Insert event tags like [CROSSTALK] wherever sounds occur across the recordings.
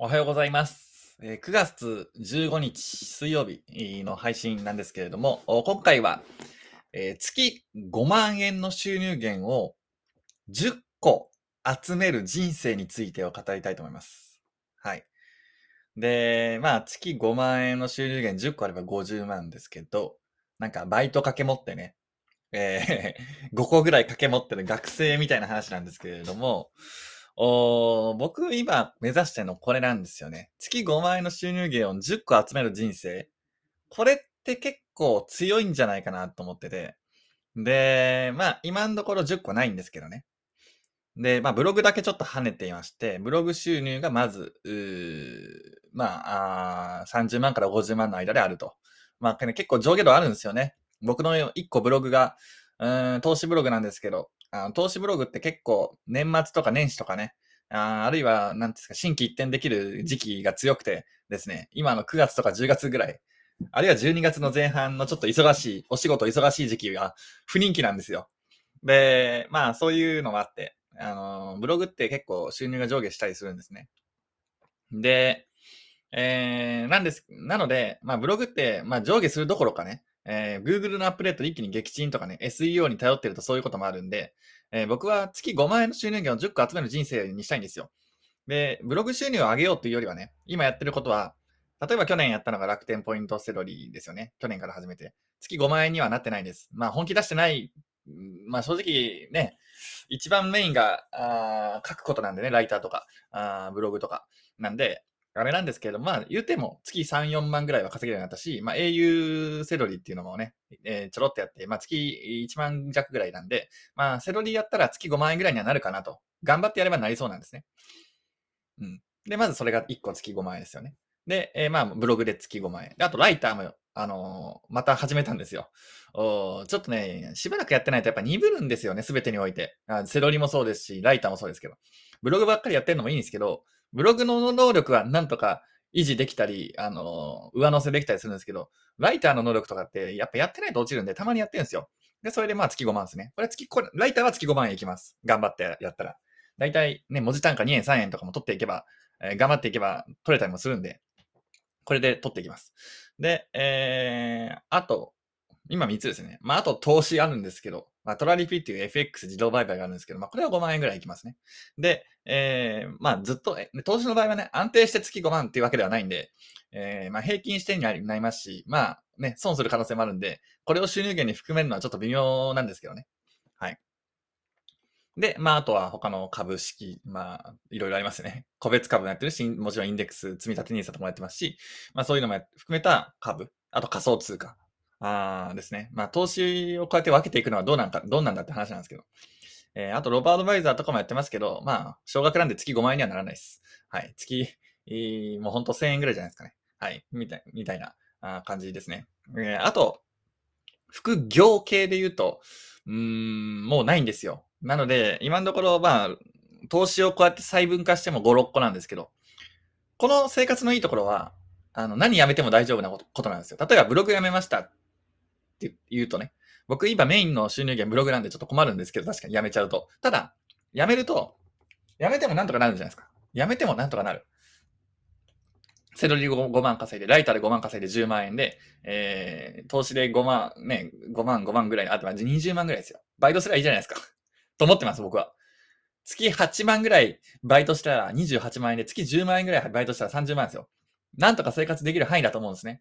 おはようございます。えー9月15日水曜日の配信なんですけれども、今回は、えー月5万円の収入源を10個集める人生についてを語りたいと思います。はい。で、まあ月5万円の収入源10個あれば50万ですけど、なんかバイト掛け持ってね、えー [LAUGHS] 5個ぐらい掛け持ってる学生みたいな話なんですけれども、おー僕今目指してるのこれなんですよね。月5万円の収入源を10個集める人生。これって結構強いんじゃないかなと思ってて。で、まあ今のところ10個ないんですけどね。で、まあブログだけちょっと跳ねていまして、ブログ収入がまず、まああ30万から50万の間であると。まあ結構上下度あるんですよね。僕の1個ブログが、うん投資ブログなんですけど、あの投資ブログって結構年末とか年始とかね、ああるいは、なんていうんですか、新規一転できる時期が強くてですね、今の9月とか10月ぐらい、あるいは12月の前半のちょっと忙しい、お仕事忙しい時期が不人気なんですよ。で、まあそういうのがあって、あのブログって結構収入が上下したりするんですね。で、えー、なんです、なので、まあブログって、まあ上下するどころかね、えー Google のアップデート一気に撃沈とかね、SEO に頼ってるとそういうこともあるんで、えー僕は月5万円の収入源を10個集める人生にしたいんですよ。で、ブログ収入を上げようというよりはね、今やってることは、例えば去年やったのが楽天ポイントセロリですよね。去年から始めて。月5万円にはなってないです。まあ本気出してない、まあ正直ね、一番メインがあ書くことなんでね、ライターとか、あブログとか。なんで、あれなんですけれども、まあ言うても月3、4万ぐらいは稼げるようになったし、まあ au セロリっていうのもね、えーちょろっとやって、まあ月1万弱ぐらいなんで、まあセロリやったら月5万円ぐらいにはなるかなと。頑張ってやればなりそうなんですね。うん。で、まずそれが1個月5万円ですよね。で、えーまあブログで月5万円。で、あとライターも、あのーまた始めたんですよ。おちょっとね、しばらくやってないとやっぱ鈍るんですよね、すべてにおいて。セロリもそうですし、ライターもそうですけど。ブログばっかりやってるのもいいんですけど、ブログの能力はなんとか維持できたり、あの上乗せできたりするんですけど、ライターの能力とかってやっぱやってないと落ちるんで、たまにやってるんですよ。で、それでまあ月5万ですね。これ月、これ、ライターは月5万円いきます。頑張ってやったら。だいたいね、文字単価2円3円とかも取っていけば、えー頑張っていけば取れたりもするんで、これで取っていきます。で、えー、あと、今3つですね。まあ、あと投資あるんですけど、まあ、トラリピっていう FX 自動売買があるんですけど、まあ、これは5万円ぐらいいきますね。で、えー、まあ、ずっと、投資の場合はね、安定して月5万っていうわけではないんで、えー、まあ、平均してになりますし、まあ、ね、損する可能性もあるんで、これを収入源に含めるのはちょっと微妙なんですけどね。はい。で、まあ、あとは他の株式、まあ、いろいろありますね。[LAUGHS] 個別株もやってるし、もちろんインデックス、積み立て NISA とかもやってますし、まあ、そういうのも含めた株、あと仮想通貨、あーですね。まあ、投資をこうやって分けていくのはどうなんか、どうなんだって話なんですけど。えーあと、ロバートバイザーとかもやってますけど、まあ、少額なんで月5万円にはならないです。はい。月、えーもうほんと1000円ぐらいじゃないですかね。はい。みたい、みたいなあ感じですね。えーあと、副業系で言うと、うん、もうないんですよ。なので、今のところ、まあ、投資をこうやって細分化しても5、6個なんですけど、この生活のいいところは、あの、何やめても大丈夫なことことなんですよ。例えば、ブログやめましたって言うとね、僕今メインの収入源ブログなんでちょっと困るんですけど、確かにやめちゃうと。ただ、やめると、やめてもなんとかなるじゃないですか。やめてもなんとかなる。セロリ 5, 5万稼いで、ライターで5万稼いで10万円で、えー、投資で5万、ね、5万、5万ぐらい、あとは20万ぐらいですよ。バイトすればいいじゃないですか。[LAUGHS] と思ってます、僕は。月8万ぐらいバイトしたら28万円で、月10万円ぐらいバイトしたら30万ですよ。なんとか生活できる範囲だと思うんですね。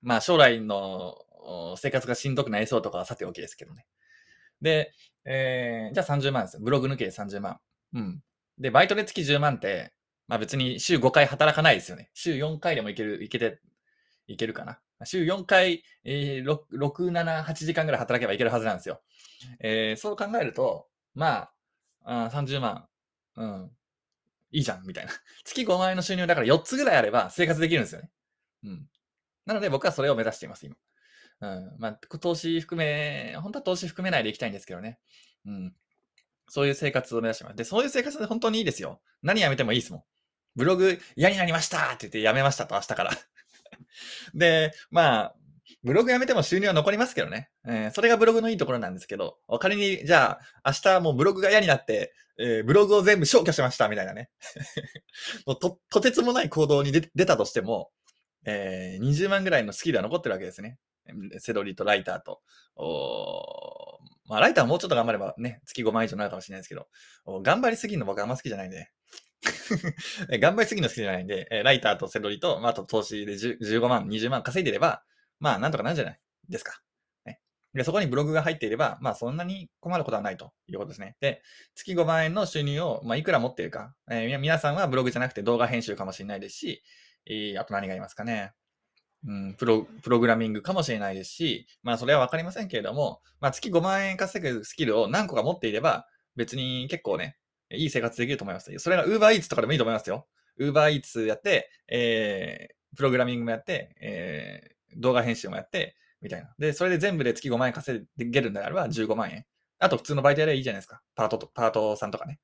まあ将来のお生活がしんどくなりそうとかはさておきですけどね。で、えー、じゃあ30万ですよ。ブログ抜けで30万。うん。で、バイトで月10万って、まあ別に週5回働かないですよね。週4回でもいける、いけて、いけるかな。週4回、えー、6、6、7、8時間ぐらい働けばいけるはずなんですよ。えー、そう考えると、まあ、あ30万、うん、いいじゃん、みたいな。[LAUGHS] 月5万円の収入だから4つぐらいあれば生活できるんですよね。うん。なので僕はそれを目指しています、今。うん。まあ、投資含め、本当は投資含めないでいきたいんですけどね。うん。そういう生活を目指します。で、そういう生活で本当にいいですよ。何やめてもいいですもん。ブログ嫌になりましたって言ってやめましたと、明日から。[LAUGHS] で、まあ、ブログやめても収入は残りますけどね。えー、それがブログのいいところなんですけど、仮に、じゃあ、明日もうブログが嫌になって、えー、ブログを全部消去しました、みたいなね。[LAUGHS] もうと、とてつもない行動に出たとしても、えー、20万ぐらいのスキルは残ってるわけですね。セロリとライターと。おまあ、ライターはもうちょっと頑張ればね、月5万以上になるかもしれないですけど、頑張りすぎるの僕あんま好きじゃないんで、[LAUGHS] 頑張りすぎるの好きじゃないんで、ライターとセロリと、まあ、あと投資で15万、20万稼いでれば、まあ、なんとかなるじゃないですか。で、そこにブログが入っていれば、まあ、そんなに困ることはないということですね。で、月5万円の収入を、まあ、いくら持っているか。えー、皆さんはブログじゃなくて動画編集かもしれないですし、え、あと何がありますかね。うん、プロ、プログラミングかもしれないですし、まあそれはわかりませんけれども、まあ月5万円稼ぐスキルを何個か持っていれば、別に結構ね、いい生活できると思います。それが Uber Eats とかでもいいと思いますよ。Uber Eats やって、えー、プログラミングもやって、えー、動画編集もやって、みたいな。で、それで全部で月5万円稼げるんであれば15万円。あと普通のバイトやればいいじゃないですか。パートと、パートさんとかね。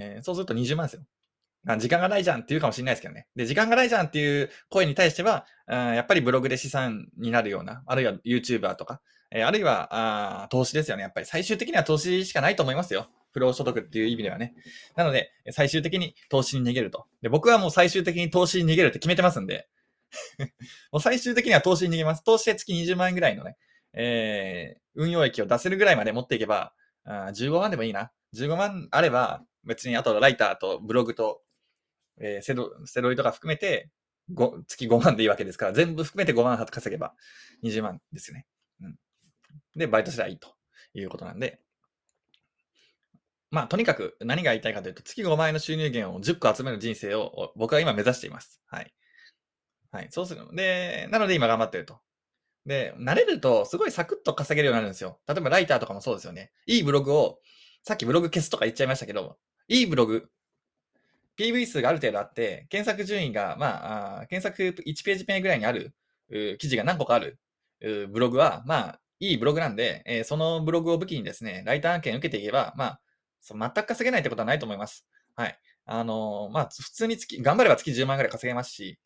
えー、そうすると20万ですよ。時間がないじゃんって言うかもしれないですけどね。で、時間がないじゃんっていう声に対しては、うんやっぱりブログで資産になるような、あるいは YouTuber とか、えー、あるいはあ投資ですよね。やっぱり最終的には投資しかないと思いますよ。不労所得っていう意味ではね。なので、最終的に投資に逃げると。で僕はもう最終的に投資に逃げるって決めてますんで、[LAUGHS] もう最終的には投資に逃げます。投資で月20万円ぐらいのね、えー、運用益を出せるぐらいまで持っていけば、あ15万でもいいな。15万あれば、別にあとライターとブログと、えー、セロセロイとか含めて、月5万でいいわけですから、全部含めて5万稼げば20万ですよね。うん。で、バイトすればいいということなんで、まあ、とにかく何が言いたいかというと、月5万円の収入源を10個集める人生を僕は今目指しています。はい。はい。そうするの。で、なので今頑張ってると。で、慣れるとすごいサクッと稼げるようになるんですよ。例えばライターとかもそうですよね。いいブログを、さっきブログ消すとか言っちゃいましたけど、いいブログ、PV 数がある程度あって、検索順位が、まあ、検索1ページ目ぐらいにある記事が何個かあるブログは、まあ、いいブログなんで、えー、そのブログを武器にですね、ライター案件受けていけば、まあ、そ全く稼げないってことはないと思います。はい。あのー、まあ、普通に月、頑張れば月10万ぐらい稼げますし、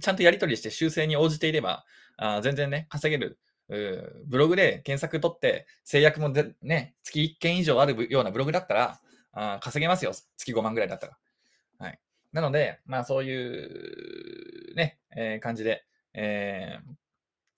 ちゃんとやり取りして修正に応じていれば、あ全然ね、稼げる。ブログで検索取って、制約もね、月1件以上あるようなブログだったら、あ稼げますよ。月5万ぐらいだったら。はい。なので、まあそういうね、えー、感じで、え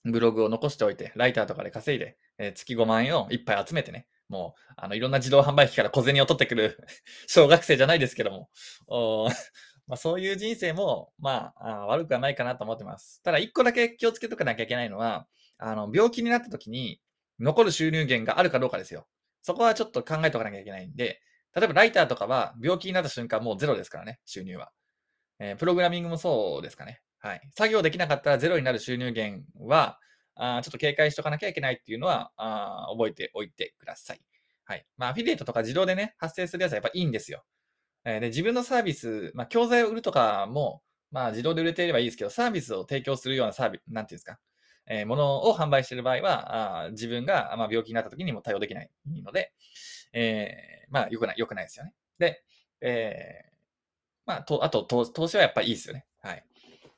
ー、ブログを残しておいて、ライターとかで稼いで、えー、月5万円をいっぱい集めてね、もう、あの、いろんな自動販売機から小銭を取ってくる [LAUGHS] 小学生じゃないですけども、お [LAUGHS] まあ、そういう人生も、まああ、悪くはないかなと思ってます。ただ、一個だけ気をつけとかなきゃいけないのは、あの、病気になった時に、残る収入源があるかどうかですよ。そこはちょっと考えておかなきゃいけないんで、例えばライターとかは病気になった瞬間もうゼロですからね、収入は。えー、プログラミングもそうですかね。はい。作業できなかったらゼロになる収入源は、あちょっと警戒しとかなきゃいけないっていうのはあ覚えておいてください。はい。まあ、アフィリエイトとか自動でね、発生するやつはやっぱいいんですよ。えー、で、自分のサービス、まあ、教材を売るとかも、まあ、自動で売れていればいいですけど、サービスを提供するようなサービス、なんていうんですか、えー、ものを販売している場合は、あ自分が、まあ、病気になった時にも対応できないので、えー、まあ、良くない、良くないですよね。で、えー、まあ、と、あと投資はやっぱいいですよね。はい。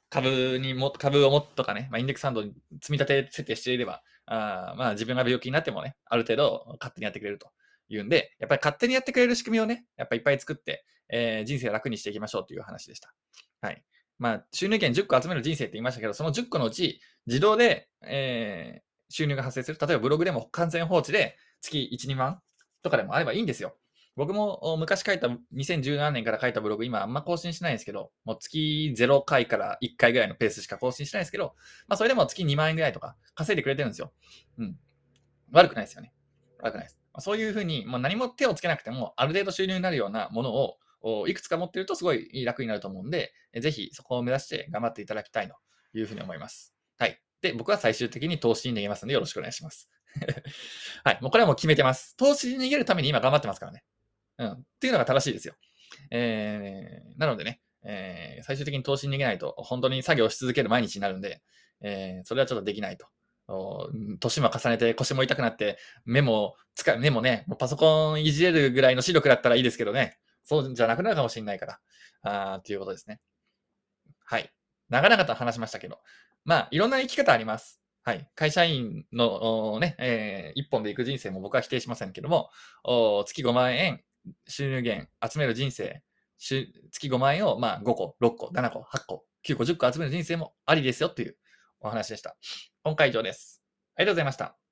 株にも、株をもっとかね、まあ、インデックスファンドに積み立て設定していれば、あまあ自分が病気になってもね、ある程度勝手にやってくれるというんで、やっぱり勝手にやってくれる仕組みをね、やっぱりいっぱい作って、えー、人生を楽にしていきましょうという話でした。はい。まあ、収入源10個集める人生って言いましたけど、その10個のうち、自動で、えー、収入が発生する。例えばブログでも完全放置で月1、2万とかでもあればいいんですよ。僕も昔書いた、2017年から書いたブログ、今あんま更新しないんですけど、もう月0回から1回ぐらいのペースしか更新しないんですけど、まあそれでも月2万円ぐらいとか稼いでくれてるんですよ。うん。悪くないですよね。悪くないです。そういうふうに、もう何も手をつけなくても、ある程度収入になるようなものを、いくつか持ってるとすごい楽になると思うんで、ぜひそこを目指して頑張っていただきたいというふうに思います。はい。で、僕は最終的に投資に逃げますのでよろしくお願いします。[LAUGHS] はい。もうこれはもう決めてます。投資に逃げるために今頑張ってますからね。うん。っていうのが正しいですよ。えー、なのでね、えー、最終的に投資に逃げないと、本当に作業し続ける毎日になるんで、えー、それはちょっとできないと。年も重ねて腰も痛くなって、目も使う、目もね、もうパソコンいじれるぐらいの視力だったらいいですけどね、そうじゃなくなるかもしれないから、あーということですね。はい。長々と話しましたけど、まあ、いろんな生き方あります。はい。会社員のね、えー一本で行く人生も僕は否定しませんけども、お月5万円収入源集める人生、月5万円をまあ5個、6個、7個、8個、9個、10個集める人生もありですよというお話でした。今回以上です。ありがとうございました。